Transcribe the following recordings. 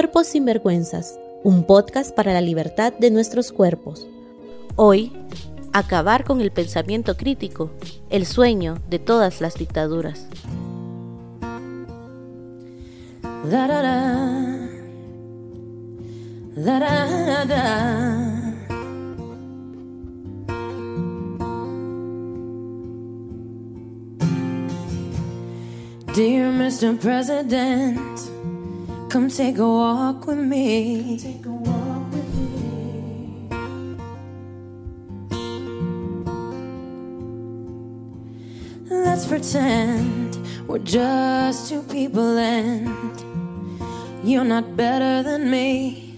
Cuerpos sin vergüenzas, un podcast para la libertad de nuestros cuerpos. Hoy, acabar con el pensamiento crítico, el sueño de todas las dictaduras. Dear Mr. President, come take a walk with me. Let's pretend we're just two people and you're not better than me.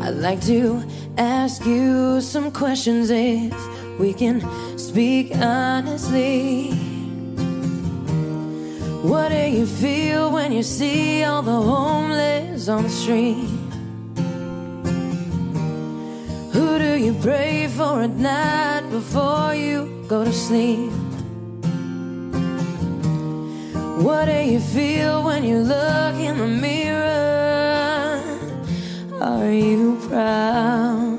I'd like to ask you some questions if we can speak honestly. What do you feel when you see all the homeless on the street? Who do you pray for at night before you go to sleep? What do you feel when you look in the mirror? Are you proud?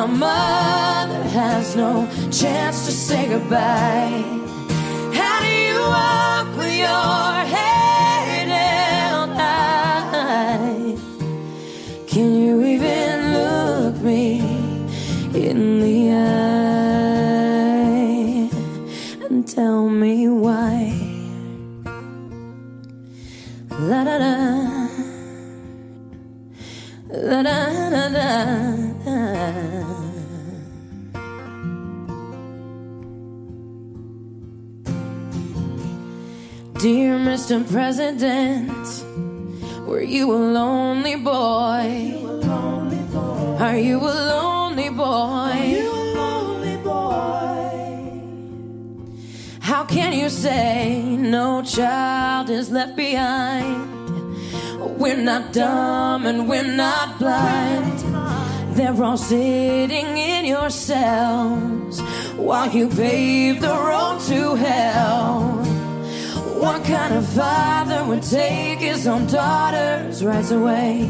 A mother has no chance to say goodbye? How do you walk with your head held high? Can you even look me in the eye Mr. President, were you a lonely boy? Are you a lonely boy? How can you say no child is left behind? We're not dumb and we're not blind. They're all sitting in your cells while you pave the road to hell. What kind of father would take his own daughter's rights away?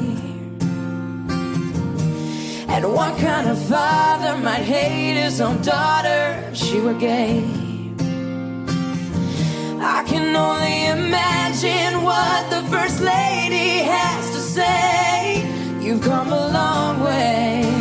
And what kind of father might hate his own daughter if she were gay? I can only imagine what the First Lady has to say. You've come a long way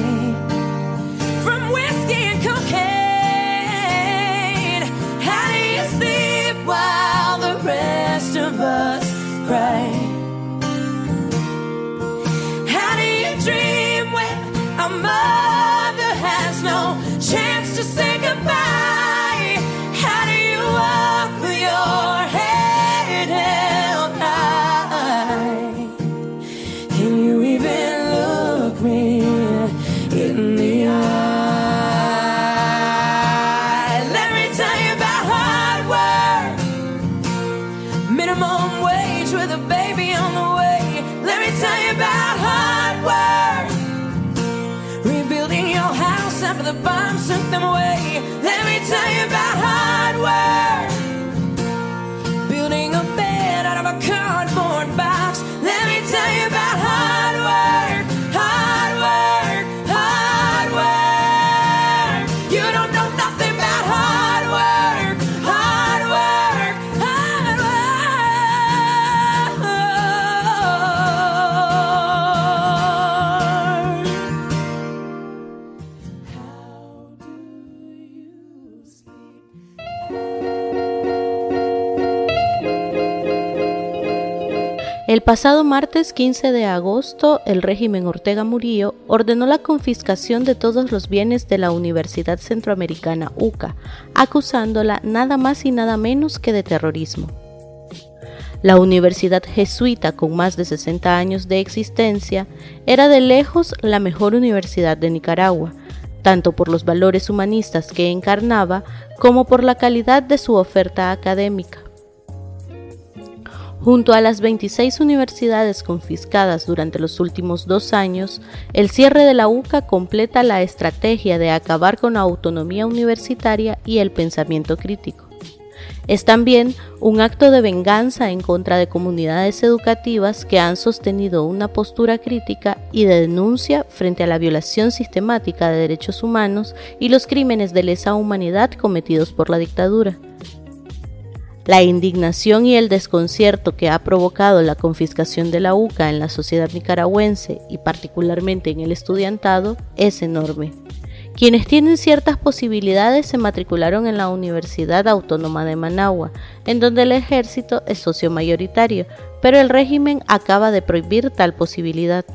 baby on the way. Let me tell you about hard work. Rebuilding your house after the bombs took them away. Let me tell you about hard El pasado martes 15 de agosto, el régimen Ortega Murillo ordenó la confiscación de todos los bienes de la Universidad Centroamericana UCA, acusándola nada más y nada menos que de terrorismo. La universidad jesuita, con más de 60 años de existencia, era de lejos la mejor universidad de Nicaragua, tanto por los valores humanistas que encarnaba como por la calidad de su oferta académica. Junto a las 26 universidades confiscadas durante los últimos dos años, el cierre de la UCA completa la estrategia de acabar con la autonomía universitaria y el pensamiento crítico. Es también un acto de venganza en contra de comunidades educativas que han sostenido una postura crítica y de denuncia frente a la violación sistemática de derechos humanos y los crímenes de lesa humanidad cometidos por la dictadura. La indignación y el desconcierto que ha provocado la confiscación de la UCA en la sociedad nicaragüense y particularmente en el estudiantado es enorme. Quienes tienen ciertas posibilidades se matricularon en la Universidad Autónoma de Managua, en donde el ejército es socio mayoritario, pero el régimen acaba de prohibir tal posibilidad.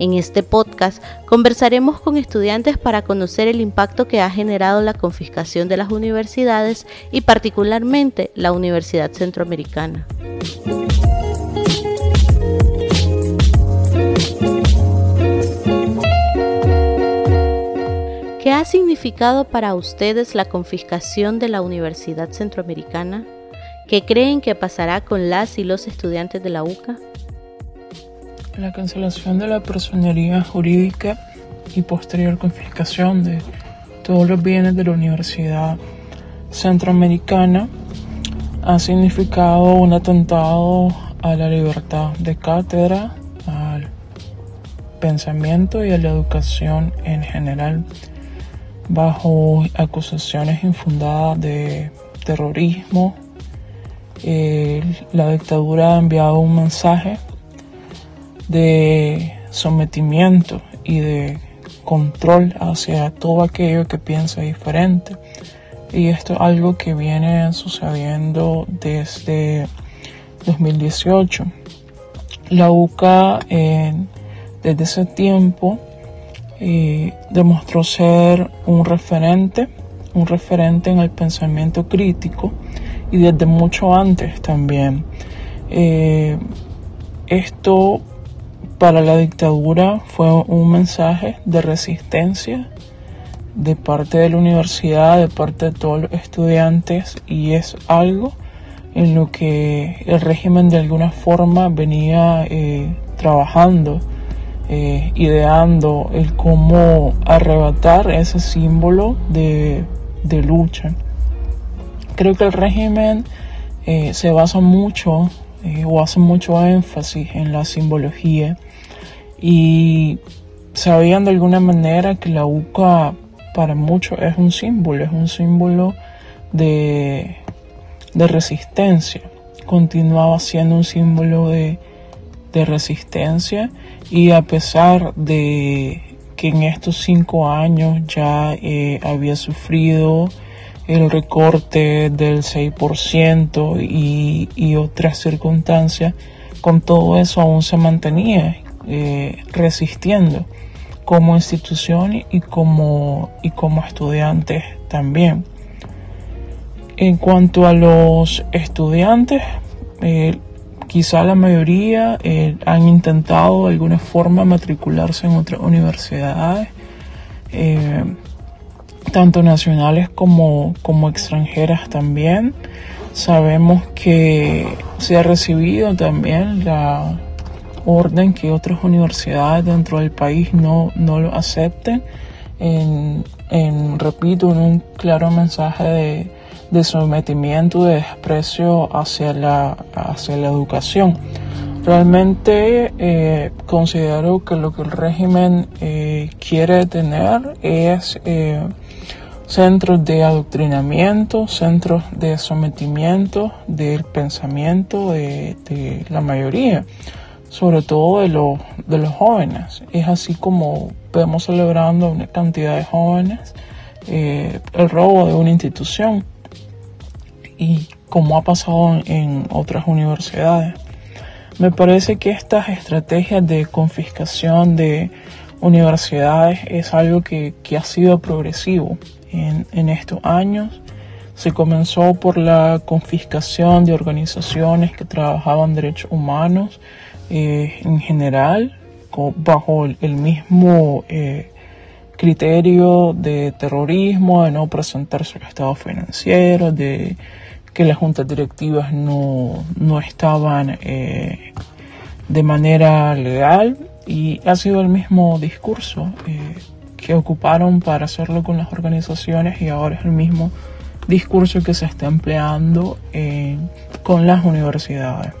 En este podcast conversaremos con estudiantes para conocer el impacto que ha generado la confiscación de las universidades y particularmente la Universidad Centroamericana. ¿Qué ha significado para ustedes la confiscación de la Universidad Centroamericana? ¿Qué creen que pasará con las y los estudiantes de la UCA? La cancelación de la personería jurídica y posterior confiscación de todos los bienes de la Universidad Centroamericana ha significado un atentado a la libertad de cátedra, al pensamiento y a la educación en general, bajo acusaciones infundadas de terrorismo. la dictadura ha enviado un mensaje de sometimiento y de control hacia todo aquello que piensa diferente. Y esto es algo que viene sucediendo desde 2018. La UCA desde ese tiempo eh, demostró ser un referente, un referente en el pensamiento crítico y desde mucho antes también. Eh, esto para la dictadura fue un mensaje de resistencia de parte de la universidad, de parte de todos los estudiantes y es algo en lo que el régimen de alguna forma venía eh, trabajando, eh, ideando el cómo arrebatar ese símbolo de, lucha. Creo que el régimen eh, se basa mucho o hace mucho énfasis en la simbología y sabían de alguna manera que la UCA para muchos es un símbolo, es un símbolo de, resistencia. Continuaba siendo un símbolo de, resistencia y a pesar de que en estos cinco años ya eh, había sufrido el recorte del 6% y, y otras circunstancias, con todo eso aún se mantenía eh, resistiendo como institución y como, y como estudiantes también. En cuanto a los estudiantes, eh, quizá la mayoría eh, han intentado de alguna forma matricularse en otras universidades, tanto nacionales como, como extranjeras también. Sabemos que se ha recibido también la, orden que otras universidades dentro del país no, no lo acepten. En, repito, en un claro mensaje de, de sometimiento, de desprecio hacia la, hacia la educación. Realmente eh, considero que lo que el régimen eh, quiere tener es eh, centros de adoctrinamiento, centros de sometimiento del pensamiento de, la mayoría sobre todo de los, de los jóvenes. Es así como vemos celebrando una cantidad de jóvenes eh, el robo de una institución y como ha pasado en, otras universidades. Me parece que estas estrategias de confiscación de universidades es algo que, que ha sido progresivo en, estos años. Se comenzó por la confiscación de organizaciones que trabajaban derechos humanos, eh, en general bajo el mismo eh, criterio de terrorismo, de no presentarse al estado financiero, de que las juntas directivas no, no estaban eh, de manera legal y ha sido el mismo discurso que ocuparon para hacerlo con las organizaciones y ahora es el mismo discurso que se está empleando eh, con las universidades.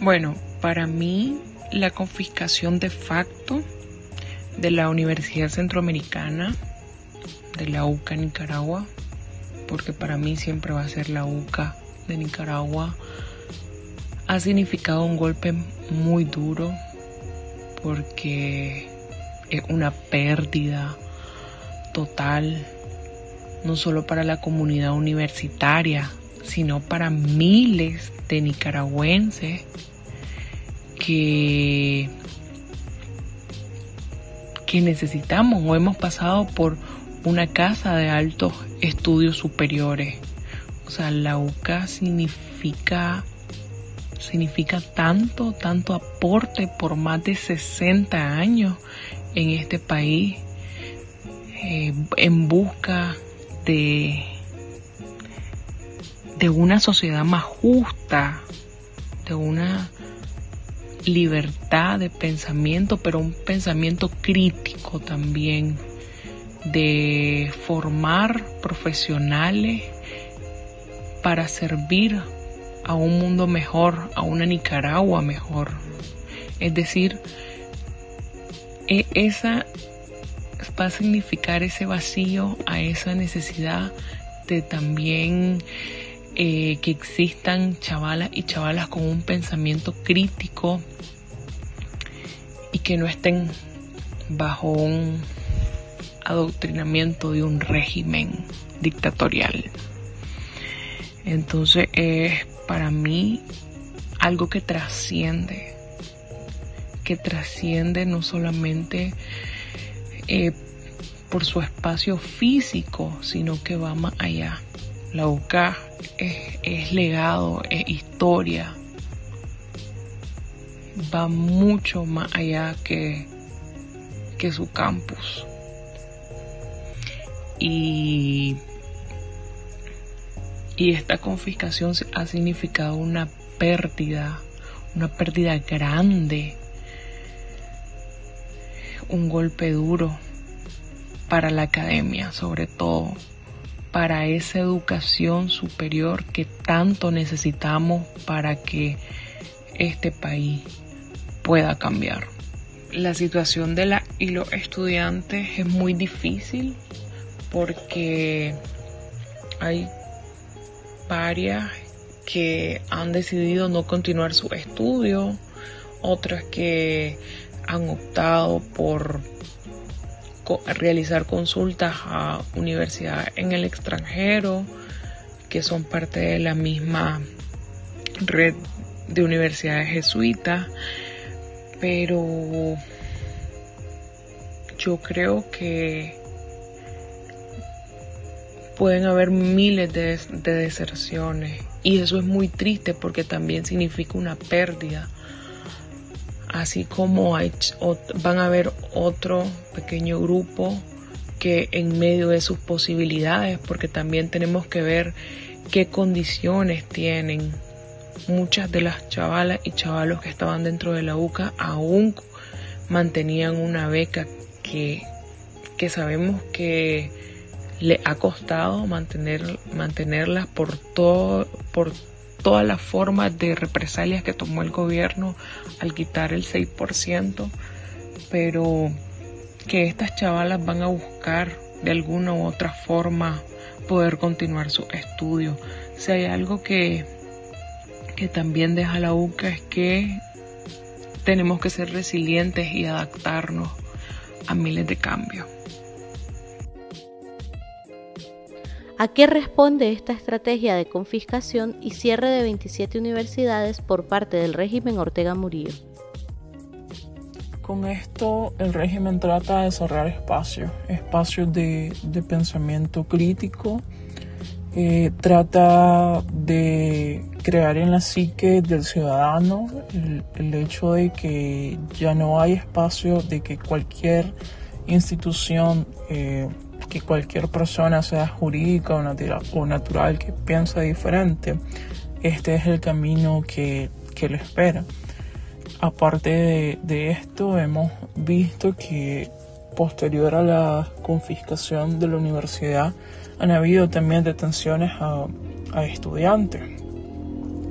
Bueno, para mí la confiscación de facto de la Universidad Centroamericana, de la UCA Nicaragua, porque para mí siempre va a ser la UCA de Nicaragua, ha significado un golpe muy duro porque es una pérdida total, no solo para la comunidad universitaria, sino para miles de nicaragüenses que, que necesitamos o hemos pasado por una casa de altos estudios superiores. O sea, la UCA significa significa tanto, tanto aporte por más de 60 años en este país eh, en busca de, de una sociedad más justa, de una libertad de pensamiento, pero un pensamiento crítico también, de formar profesionales para servir a un mundo mejor, a una Nicaragua mejor. Es decir, e, esa va a significar ese vacío, a esa necesidad de también eh, que existan chavalas y chavalas con un pensamiento crítico y que no estén bajo un adoctrinamiento de un régimen dictatorial. Entonces es para mí algo que trasciende, que trasciende no solamente eh, por su espacio físico, sino que va más allá. La UCA es, legado, es historia, va mucho más allá que, que su campus. Y y esta confiscación ha significado una pérdida, una pérdida grande, un golpe duro para la academia, sobre todo para esa educación superior que tanto necesitamos para que este país pueda cambiar. La situación de la y los estudiantes es muy difícil porque hay varias que han decidido no continuar su estudio, otras que han optado por realizar consultas a universidades en el extranjero, que son parte de la misma red de universidades jesuitas, pero yo creo que pueden haber miles de, deserciones y eso es muy triste porque también significa una pérdida. Así como van a haber otro pequeño grupo que en medio de sus posibilidades, porque también tenemos que ver qué condiciones tienen. Muchas de las chavalas y chavalos que estaban dentro de la UCA aún mantenían una beca que, que sabemos que le ha costado mantener, mantenerlas por, todo, por todas las formas de represalias que tomó el gobierno al quitar el 6%, pero que estas chavalas van a buscar de alguna u otra forma poder continuar su estudio. Si hay algo que, que también deja la UCA es que tenemos que ser resilientes y adaptarnos a miles de cambios. ¿A qué responde esta estrategia de confiscación y cierre de 27 universidades por parte del régimen Ortega Murillo? Con esto el régimen trata de cerrar espacios, espacios de, pensamiento crítico, eh, trata de crear en la psique del ciudadano el, hecho de que ya no hay espacio de que cualquier institución eh, que cualquier persona, sea jurídica o natural, que piensa diferente, este es el camino que, que le espera. Aparte de, esto, hemos visto que posterior a la confiscación de la universidad han habido también detenciones a estudiantes.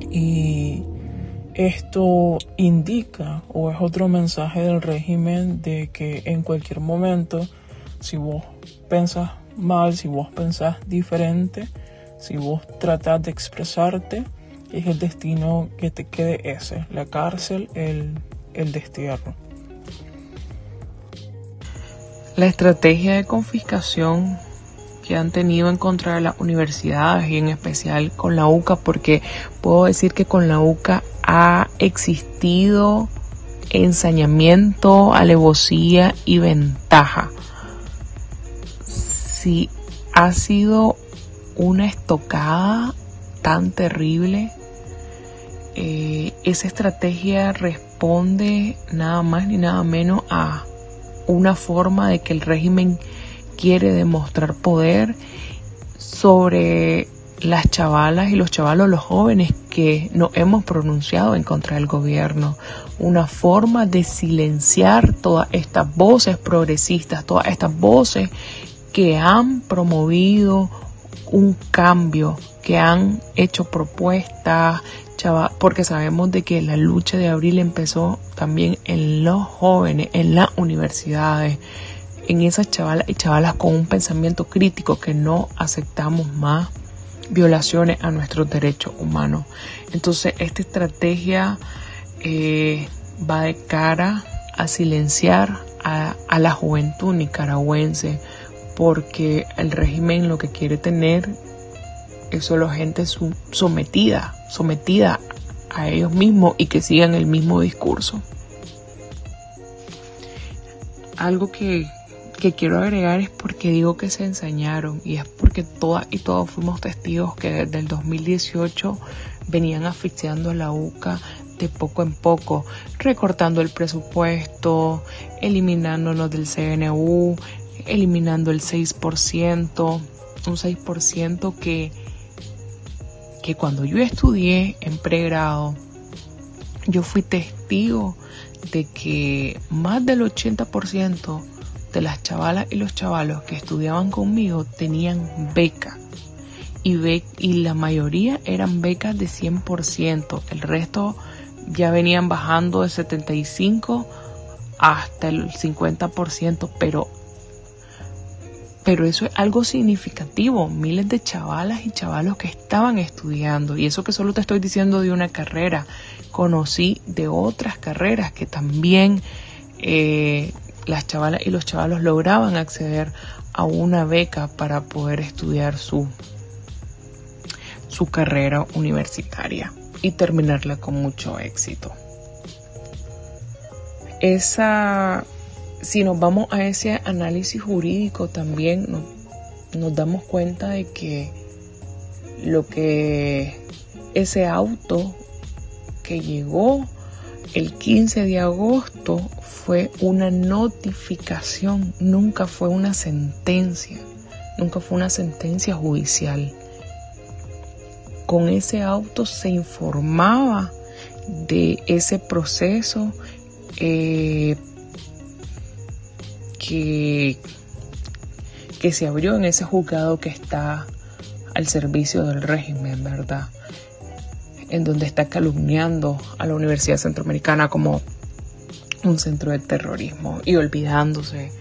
Y esto indica o es otro mensaje del régimen de que en cualquier momento, si vos pensás mal, si vos pensás diferente, si vos tratás de expresarte, es el destino que te quede ese, la cárcel, el, el destierro. La estrategia de confiscación que han tenido en contra de las universidades y en especial con la UCA, porque puedo decir que con la UCA ha existido ensañamiento, alevosía y ventaja. Si ha sido una estocada tan terrible, eh, esa estrategia responde nada más ni nada menos a una forma de que el régimen quiere demostrar poder sobre las chavalas y los chavalos, los jóvenes que no hemos pronunciado en contra del gobierno. Una forma de silenciar todas estas voces progresistas, todas estas voces que han promovido un cambio, que han hecho propuestas, porque sabemos de que la lucha de abril empezó también en los jóvenes, en las universidades, en esas chavalas y chavalas con un pensamiento crítico que no aceptamos más violaciones a nuestros derechos humanos. Entonces, esta estrategia eh, va de cara a silenciar a, la juventud nicaragüense, porque el régimen lo que quiere tener es solo gente sometida, sometida a ellos mismos y que sigan el mismo discurso. Algo que que quiero agregar es porque digo que se ensañaron y es porque todas y todos fuimos testigos que desde el 2018 venían asfixiando a la UCA de poco en poco, recortando el presupuesto, eliminándonos del CNU, eliminando el 6%, un 6% que, que cuando yo estudié en pregrado, yo fui testigo de que más del 80% de las chavalas y los chavalos que estudiaban conmigo tenían beca. Y, y la mayoría eran becas de 100%. El resto ya venían bajando de 75 hasta el 50%, pero pero eso es algo significativo, miles de chavalas y chavalos que estaban estudiando, y eso que solo te estoy diciendo de una carrera, conocí de otras carreras que también eh, las chavalas y los chavalos lograban acceder a una beca para poder estudiar su, su carrera universitaria y terminarla con mucho éxito. Esa, si nos vamos a ese análisis jurídico también nos, damos cuenta de que lo que ese auto que llegó el 15 de agosto fue una notificación, nunca fue una sentencia, nunca fue una sentencia judicial. Con ese auto se informaba de ese proceso eh, que, que se abrió en ese juzgado que está al servicio del régimen, ¿verdad? En donde está calumniando a la Universidad Centroamericana como un centro de terrorismo y olvidándose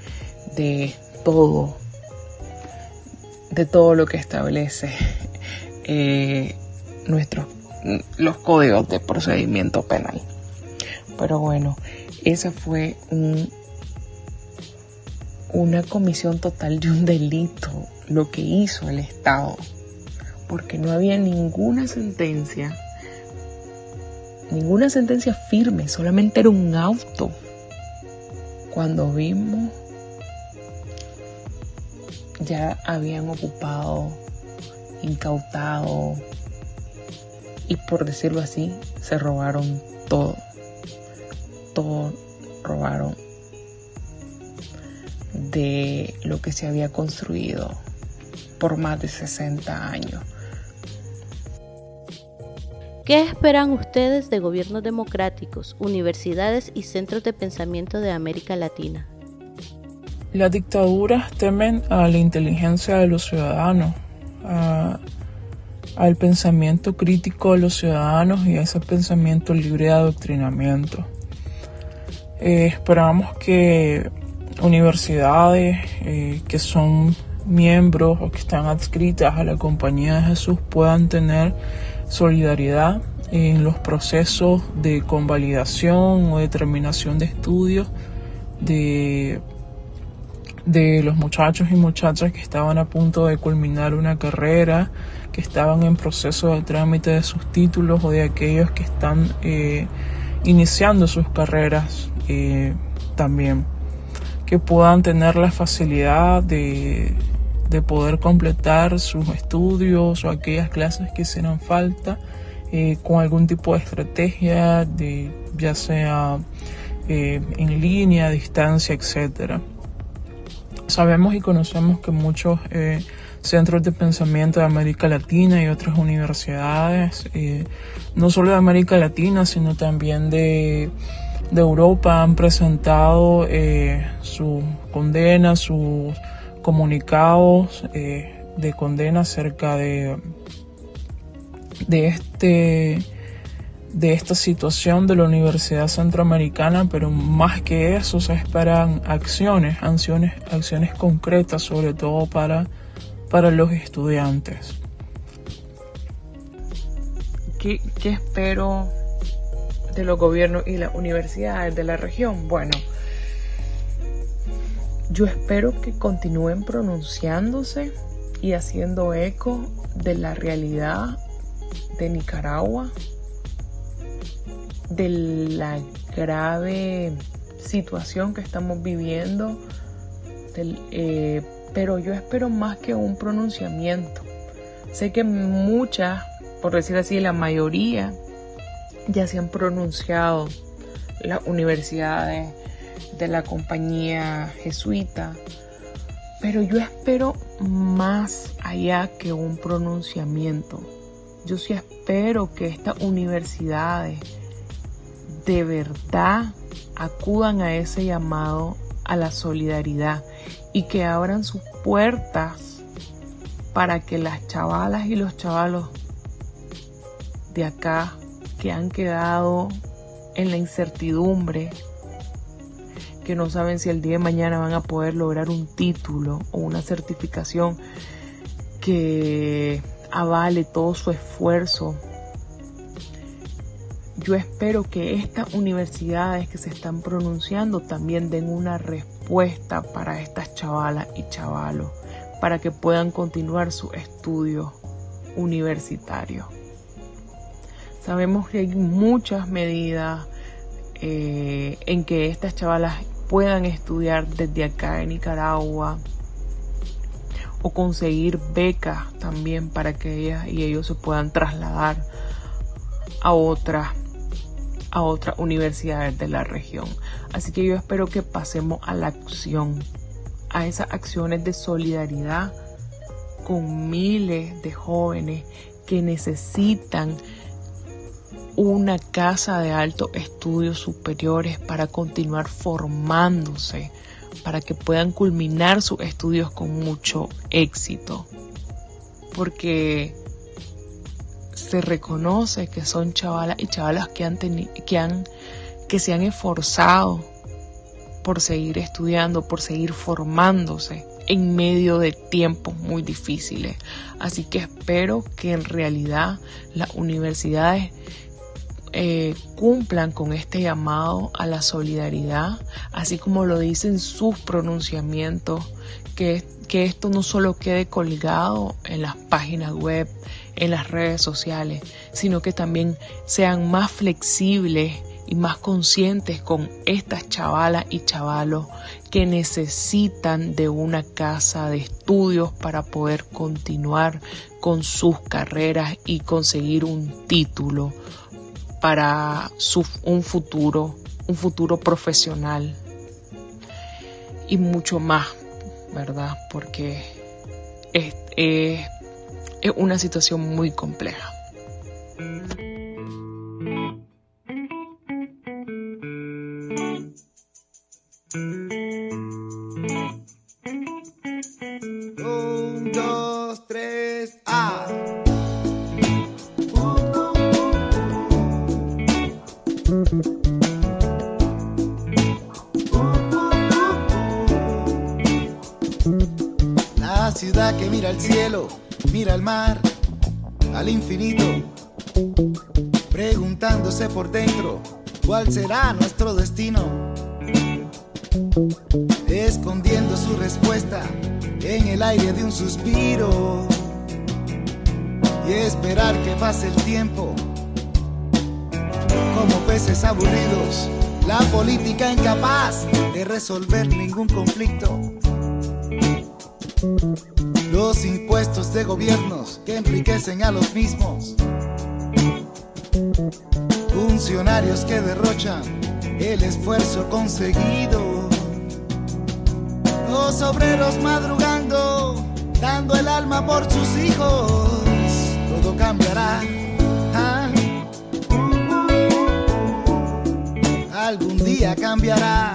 de todo, de todo lo que establece eh, nuestros los códigos de procedimiento penal. Pero bueno, esa fue un, una comisión total de un delito, lo que hizo el Estado, porque no había ninguna sentencia ninguna sentencia firme, solamente era un auto. Cuando vimos, ya habían ocupado, incautado y por decirlo así, se robaron todo. Todo robaron. De lo que se había construido por más de 60 años. ¿Qué esperan ustedes de gobiernos democráticos, universidades y centros de pensamiento de América Latina? Las dictaduras temen a la inteligencia de los ciudadanos, al pensamiento crítico de los ciudadanos y a ese pensamiento libre de adoctrinamiento. Eh, esperamos que universidades eh, que son miembros o que están adscritas a la Compañía de Jesús puedan tener solidaridad en los procesos de convalidación o determinación de estudios de, de los muchachos y muchachas que estaban a punto de culminar una carrera, que estaban en proceso de trámite de sus títulos o de aquellos que están eh, iniciando sus carreras eh, también, que puedan tener la facilidad de, de poder completar sus estudios o aquellas clases que hicieran falta eh, con algún tipo de estrategia, de, ya sea eh, en línea, a distancia, etc. Sabemos y conocemos que muchos eh, centros de pensamiento de América Latina y otras universidades, no solo de América Latina, sino también de, de Europa, han presentado su condena, sus comunicados eh, de condena acerca de, de, este, de esta situación de la Universidad Centroamericana, pero más que eso se esperan acciones, acciones, acciones concretas, sobre todo para, para los estudiantes. ¿Qué, ¿Qué espero de los gobiernos y las universidades de la región? Bueno, yo espero que continúen pronunciándose y haciendo eco de la realidad de Nicaragua, de la grave situación que estamos viviendo, eh, pero yo espero más que un pronunciamiento. Sé que muchas, por decir así, la mayoría ya se han pronunciado, las universidades, de la compañía jesuita, pero yo espero más allá que un pronunciamiento. Yo sí espero que estas universidades de verdad acudan a ese llamado a la solidaridad y que abran sus puertas para que las chavalas y los chavalos de acá que han quedado en la incertidumbre que no saben si el día de mañana van a poder lograr un título o una certificación que avale todo su esfuerzo. Yo espero que estas universidades que se están pronunciando también den una respuesta para estas chavalas y chavalos, para que puedan continuar su estudio universitario. Sabemos que hay muchas medidas eh, en que estas chavalas puedan estudiar desde acá en Nicaragua o conseguir becas también para que ellas y ellos se puedan trasladar a otras a otras universidades de la región. Así que yo espero que pasemos a la acción, a esas acciones de solidaridad con miles de jóvenes que necesitan una casa de altos estudios superiores para continuar formándose, para que puedan culminar sus estudios con mucho éxito. Porque se reconoce que son chavalas y chavalas que han, que han que se han esforzado por seguir estudiando, por seguir formándose en medio de tiempos muy difíciles. Así que espero que en realidad las universidades eh, cumplan con este llamado a la solidaridad, así como lo dicen sus pronunciamientos, que, que esto no solo quede colgado en las páginas web, en las redes sociales, sino que también sean más flexibles y más conscientes con estas chavalas y chavalos que necesitan de una casa de estudios para poder continuar con sus carreras y conseguir un título para su, un futuro, un futuro profesional. y mucho más, ¿verdad? Porque es, es, es una situación muy compleja. Al infinito, preguntándose por dentro cuál será nuestro destino, escondiendo su respuesta en el aire de un suspiro y esperar que pase el tiempo como peces aburridos, la política incapaz de resolver ningún conflicto. Los impuestos de gobiernos que enriquecen a los mismos. Funcionarios que derrochan el esfuerzo conseguido. Los obreros madrugando, dando el alma por sus hijos. Todo cambiará. ah. Algún día cambiará.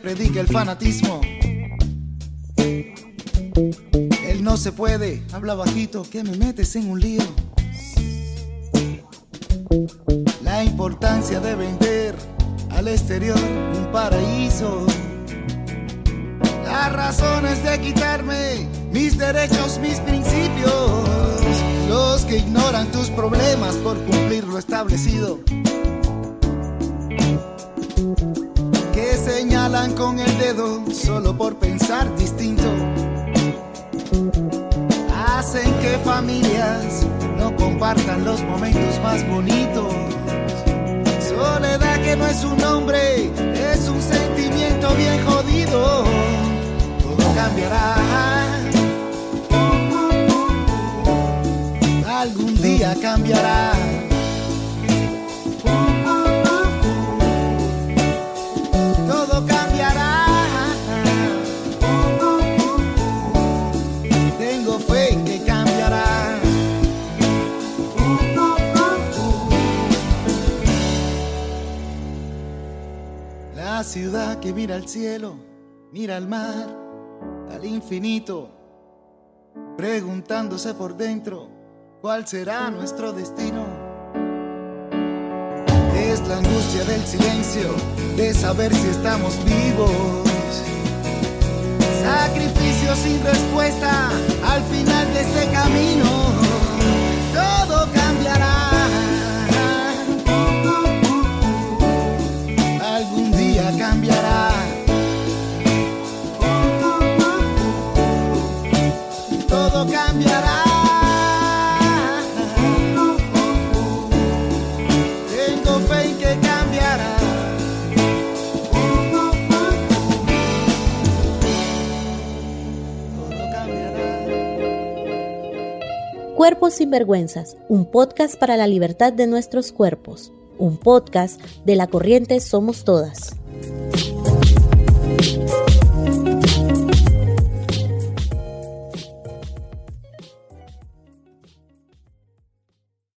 Predica el fanatismo. Él no se puede, habla bajito, que me metes en un lío. La importancia de vender al exterior un paraíso. Las razones de quitarme mis derechos, mis principios. Los que ignoran tus problemas por cumplir lo establecido. Con el dedo solo por pensar distinto. Hacen que familias no compartan los momentos más bonitos. Soledad que no es un nombre, es un sentimiento bien jodido. Todo cambiará. Algún día cambiará. Ciudad que mira al cielo, mira al mar, al infinito, preguntándose por dentro cuál será nuestro destino. Es la angustia del silencio, de saber si estamos vivos. Sacrificio sin respuesta al final de este camino. Todo Cuerpos sin vergüenzas, un podcast para la libertad de nuestros cuerpos, un podcast de la corriente Somos Todas.